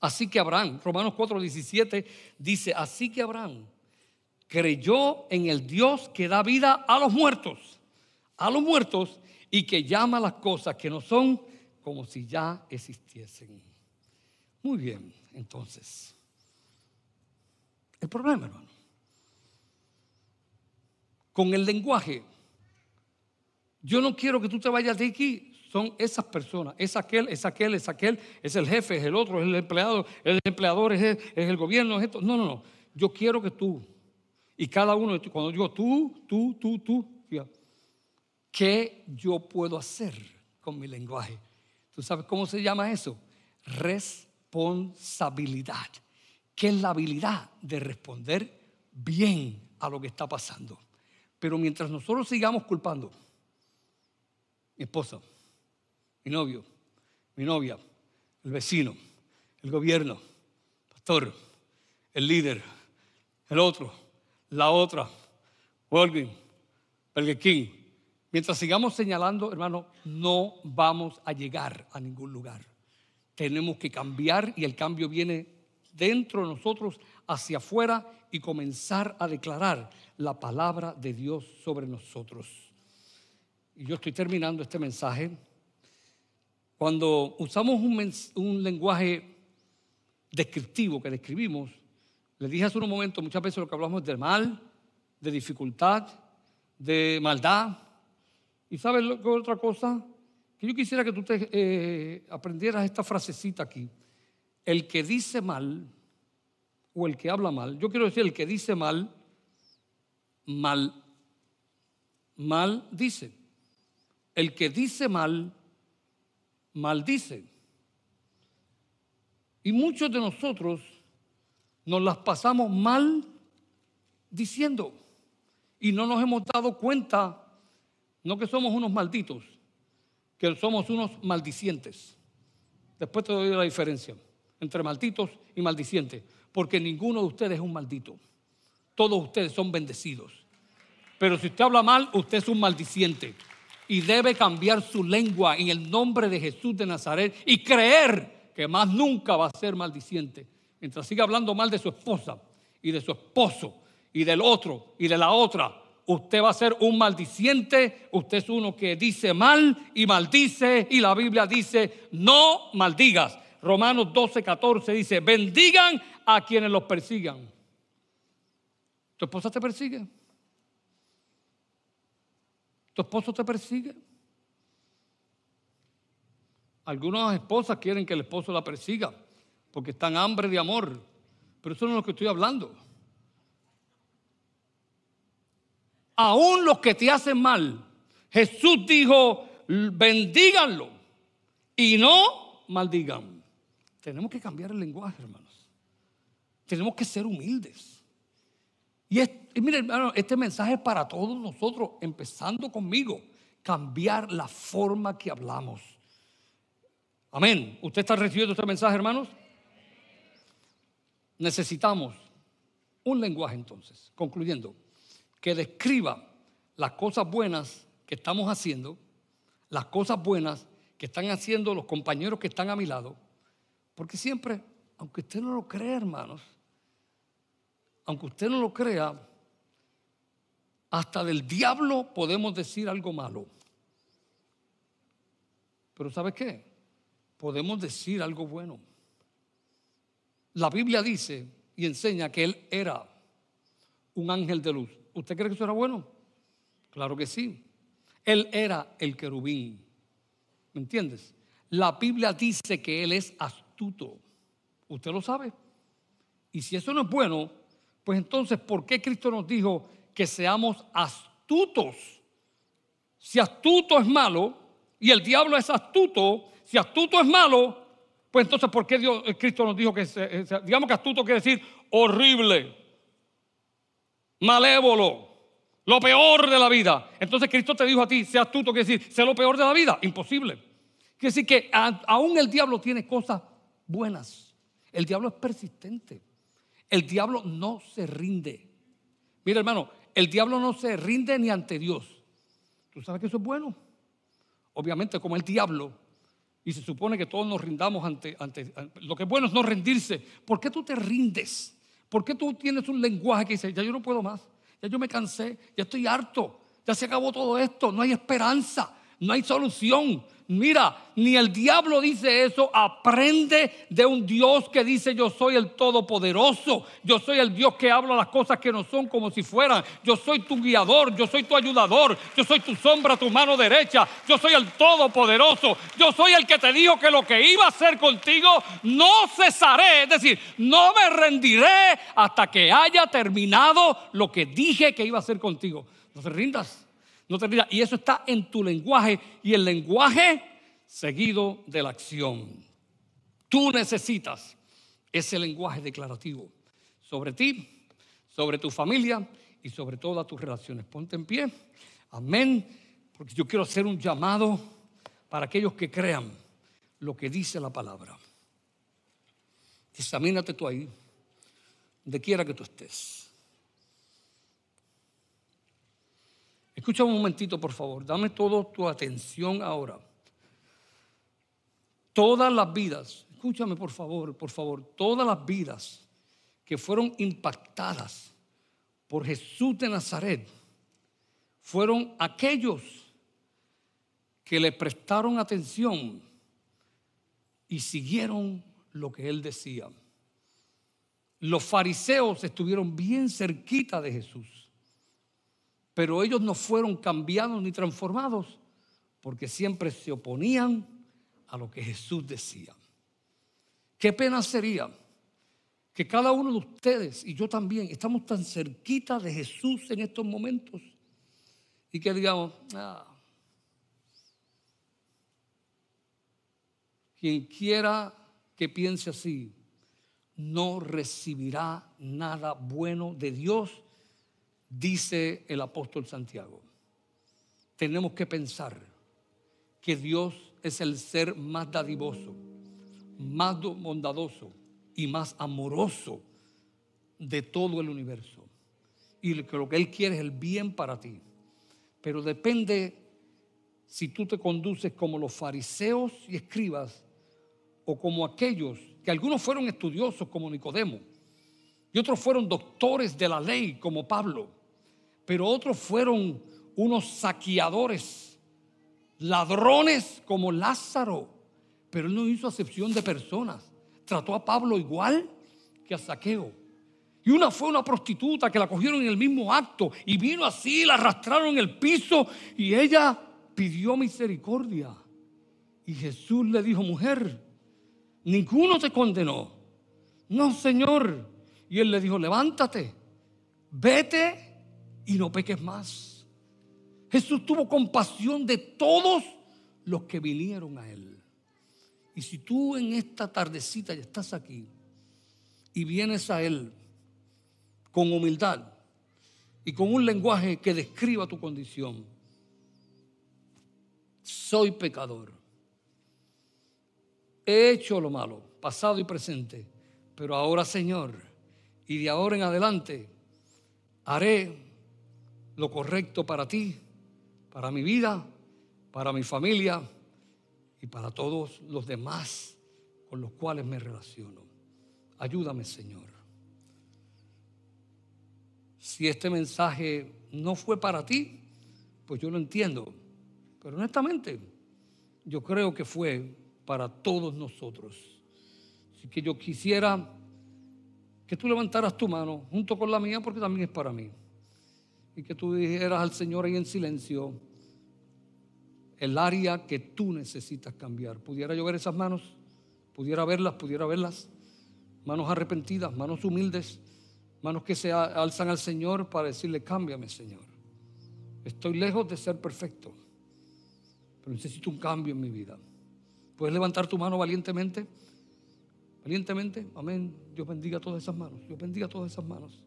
Así que Abraham, Romanos 4:17 dice, así que Abraham creyó en el Dios que da vida a los muertos, a los muertos y que llama las cosas que no son como si ya existiesen. Muy bien, entonces. El problema, hermano con el lenguaje. Yo no quiero que tú te vayas de aquí. Son esas personas. Es aquel, es aquel, es aquel, es el jefe, es el otro, es el empleado, el empleador, es el, es el gobierno, es esto. No, no, no. Yo quiero que tú, y cada uno de cuando digo tú, tú, tú, tú, ¿qué yo puedo hacer con mi lenguaje? ¿Tú sabes cómo se llama eso? Responsabilidad. ¿Qué es la habilidad de responder bien a lo que está pasando? Pero mientras nosotros sigamos culpando, mi esposa, mi novio, mi novia, el vecino, el gobierno, pastor, el líder, el otro, la otra, Walgreens, Burger King, mientras sigamos señalando, hermano, no vamos a llegar a ningún lugar. Tenemos que cambiar y el cambio viene dentro de nosotros hacia afuera y comenzar a declarar la palabra de Dios sobre nosotros. Y yo estoy terminando este mensaje. Cuando usamos un, lenguaje descriptivo que describimos, le dije hace un momento, muchas veces lo que hablamos es de mal, de dificultad, de maldad. ¿Y sabes lo que otra cosa? Que yo quisiera que tú te, eh, aprendieras esta frasecita aquí. El que dice mal o el que habla mal, yo quiero decir el que dice mal, mal, mal dice. El que dice mal, maldice. Y muchos de nosotros nos las pasamos mal diciendo y no nos hemos dado cuenta, no que somos unos malditos, que somos unos maldicientes. Después te doy la diferencia entre malditos y maldicientes porque ninguno de ustedes es un maldito. Todos ustedes son bendecidos. Pero si usted habla mal, usted es un maldiciente. Y debe cambiar su lengua en el nombre de Jesús de Nazaret y creer que más nunca va a ser maldiciente. Mientras siga hablando mal de su esposa y de su esposo y del otro y de la otra, usted va a ser un maldiciente, usted es uno que dice mal y maldice y la Biblia dice, no maldigas. Romanos 12, 14 dice, bendigan a quienes los persigan. ¿Tu esposa te persigue? ¿Tu esposo te persigue? Algunas esposas quieren que el esposo la persiga porque están hambre de amor, pero eso no es lo que estoy hablando. Aún los que te hacen mal, Jesús dijo, bendíganlo y no maldigan. Tenemos que cambiar el lenguaje, hermanos. Tenemos que ser humildes. Y, mire, hermano, este mensaje es para todos nosotros, empezando conmigo. Cambiar la forma que hablamos. Amén. ¿Usted está recibiendo este mensaje, hermanos? Necesitamos un lenguaje entonces, concluyendo, que describa las cosas buenas que estamos haciendo, las cosas buenas que están haciendo los compañeros que están a mi lado, porque siempre, aunque usted no lo crea, hermanos, aunque usted no lo crea, hasta del diablo podemos decir algo malo. Pero ¿sabe qué? Podemos decir algo bueno. La Biblia dice y enseña que él era un ángel de luz. ¿Usted cree que eso era bueno? Claro que sí. Él era el querubín. ¿Me entiendes? La Biblia dice que él es astuto. ¿Usted lo sabe? Y si eso no es bueno, pues entonces, ¿por qué Cristo nos dijo que seamos astutos? Si astuto es malo y el diablo es astuto, si astuto es malo, pues entonces, ¿por qué Dios, Cristo nos dijo que, digamos que astuto quiere decir horrible, malévolo, lo peor de la vida? Entonces Cristo te dijo a ti, sea astuto, quiere decir, sea lo peor de la vida, imposible. Quiere decir que aún el diablo tiene cosas buenas. El diablo es persistente. El diablo no se rinde. Mira, hermano, el diablo no se rinde ni ante Dios. ¿Tú sabes que eso es bueno? Obviamente, como el diablo, y se supone que todos nos rindamos ante, ante, Lo que es bueno es no rendirse. ¿Por qué tú te rindes? ¿Por qué tú tienes un lenguaje que dice, ya yo no puedo más? Ya yo me cansé, ya estoy harto, ya se acabó todo esto, no hay esperanza, no hay solución. Mira, ni el diablo dice eso. Aprende de un Dios que dice yo soy el Todopoderoso. Yo soy el Dios que habla las cosas que no son como si fueran. Yo soy tu guiador, yo soy tu ayudador, yo soy tu sombra, tu mano derecha. Yo soy el Todopoderoso. Yo soy el que te dijo que lo que iba a hacer contigo no cesaré. Es decir, no me rendiré hasta que haya terminado lo que dije que iba a hacer contigo. No te rindas. No te Y eso está en tu lenguaje y el lenguaje seguido de la acción. Tú necesitas ese lenguaje declarativo sobre ti, sobre tu familia y sobre todas tus relaciones. Ponte en pie. Amén. Porque yo quiero hacer un llamado para aquellos que crean lo que dice la palabra. Examínate tú ahí, donde quiera que tú estés. Escucha un momentito, por favor. Dame toda tu atención ahora. Todas las vidas, escúchame por favor, por favor, todas las vidas que fueron impactadas por Jesús de Nazaret fueron aquellos que le prestaron atención y siguieron lo que él decía. Los fariseos estuvieron bien cerquita de Jesús pero ellos no fueron cambiados ni transformados porque siempre se oponían a lo que Jesús decía. Qué pena sería que cada uno de ustedes y yo también estamos tan cerquita de Jesús en estos momentos y que digamos, ah, quien quiera que piense así, no recibirá nada bueno de Dios dice el apóstol Santiago. Tenemos que pensar que Dios es el ser más dadivoso, más bondadoso y más amoroso de todo el universo. Y que lo que Él quiere es el bien para ti. Pero depende si tú te conduces como los fariseos y escribas o como aquellos que algunos fueron estudiosos como Nicodemo y otros fueron doctores de la ley como Pablo pero otros fueron unos saqueadores, ladrones como Lázaro. Pero él no hizo acepción de personas. Trató a Pablo igual que a Saqueo. Y una fue una prostituta que la cogieron en el mismo acto y vino así, la arrastraron en el piso y ella pidió misericordia. Y Jesús le dijo, mujer, ninguno te condenó. No, Señor. Y él le dijo, levántate, vete y no peques más. Jesús tuvo compasión de todos los que vinieron a Él. Y si tú en esta tardecita ya estás aquí y vienes a Él con humildad y con un lenguaje que describa tu condición, soy pecador. He hecho lo malo, pasado y presente, pero ahora Señor, y de ahora en adelante haré lo correcto para ti, para mi vida, para mi familia y para todos los demás con los cuales me relaciono. Ayúdame, Señor. Si este mensaje no fue para ti, pues yo lo entiendo. Pero honestamente, yo creo que fue para todos nosotros. Así que yo quisiera que tú levantaras tu mano junto con la mía porque también es para mí y que tú dijeras al Señor ahí en silencio el área que tú necesitas cambiar. ¿Pudiera yo ver esas manos? ¿Pudiera verlas? ¿Pudiera verlas? manos arrepentidas, manos humildes, manos que se alzan al Señor para decirle, cámbiame Señor. Estoy lejos de ser perfecto, pero necesito un cambio en mi vida. ¿Puedes levantar tu mano valientemente? Valientemente, amén. Dios bendiga todas esas manos. Dios bendiga todas esas manos.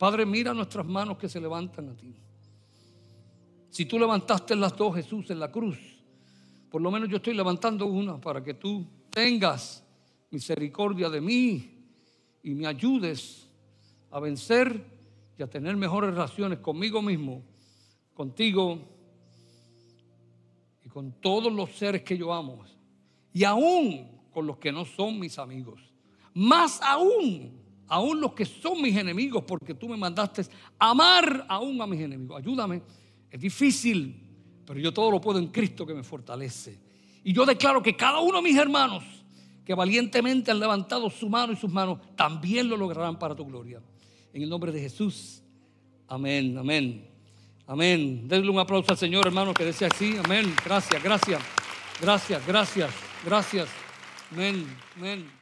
Padre, mira nuestras manos que se levantan a ti. Si tú levantaste las dos, Jesús, en la cruz, por lo menos yo estoy levantando una para que tú tengas misericordia de mí y me ayudes a vencer y a tener mejores relaciones conmigo mismo, contigo y con todos los seres que yo amo. Y aún con los que no son mis amigos. Más aún, aún los que son mis enemigos, porque tú me mandaste amar aún a mis enemigos. Ayúdame. Es difícil, pero yo todo lo puedo en Cristo que me fortalece. Y yo declaro que cada uno de mis hermanos que valientemente han levantado su mano y sus manos, también lo lograrán para tu gloria. En el nombre de Jesús. Amén, amén. Amén. Denle un aplauso al Señor, hermano, que desea así. Amén. Gracias, gracias. Gracias, gracias, gracias. Amén, amén.